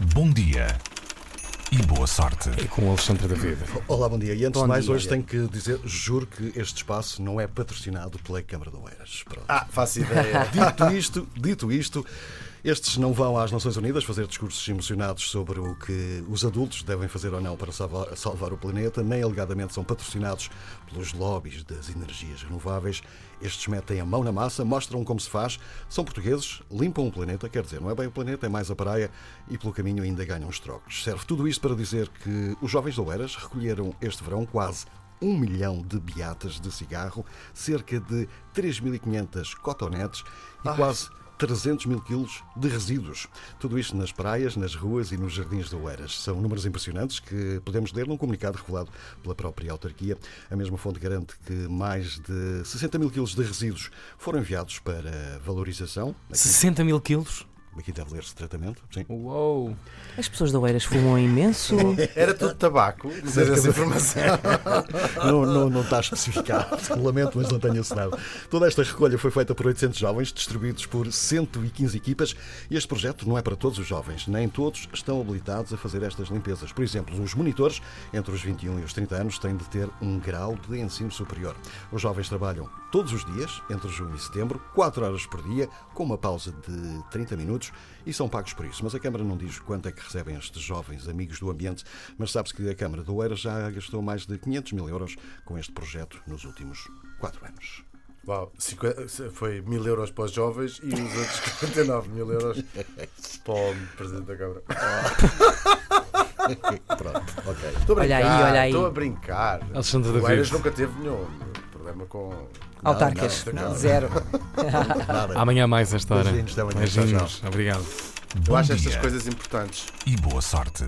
bom dia e boa sorte. E com o Alexandre David. Olá, bom dia. E antes Bom de mais, dia. hoje tenho que dizer, juro que este espaço não é patrocinado pela Câmara de Oeiras. Pronto. Ah, faço ideia. Dito isto, dito isto, estes não vão às Nações Unidas fazer discursos emocionados sobre o que os adultos devem fazer ou não para salvar, salvar o planeta, nem alegadamente são patrocinados pelos lobbies das energias renováveis. Estes metem a mão na massa, mostram como se faz, são portugueses, limpam o planeta, quer dizer, não é bem o planeta, é mais a praia e pelo caminho ainda ganham os trocos. Serve tudo isto para dizer que os jovens de Oeiras recolheram este verão quase um milhão de beatas de cigarro, cerca de 3.500 cotonetes e quase 300 mil quilos de resíduos. Tudo isto nas praias, nas ruas e nos jardins de Oeiras. São números impressionantes que podemos ler num comunicado revelado pela própria autarquia. A mesma fonte garante que mais de 60 mil quilos de resíduos foram enviados para valorização. Aqui, 60 mil quilos? Aqui deve ler-se tratamento. Sim. Uou! As pessoas da Oeiras fumam imenso. Era tudo tabaco, dizer essa informação. Não, não, não está especificado. Lamento, mas não tenho assinado. Toda esta recolha foi feita por 800 jovens, distribuídos por 115 equipas. E este projeto não é para todos os jovens. Nem todos estão habilitados a fazer estas limpezas. Por exemplo, os monitores, entre os 21 e os 30 anos, têm de ter um grau de ensino superior. Os jovens trabalham todos os dias, entre junho e setembro, 4 horas por dia, com uma pausa de 30 minutos, e são pagos por isso. Mas a Câmara não diz quanto é que recebem estes jovens amigos do ambiente, mas sabe-se que a Câmara do Oeiras já gastou mais de 500 mil euros com este projeto nos últimos 4 anos. Uau, 50 foi mil euros para os jovens e os outros 49 mil euros para o Presidente da Câmara. Pronto, ok. Estou a Olha aí, brincar, olha aí. Estou a brincar. Alexandre O. Oeiras nunca teve nenhum problema com. Não. Zero. Amanhã mais esta hora. Beijinhos, até amanhã. Beijinhos. Obrigado. Eu acho estas coisas importantes. e boa sorte.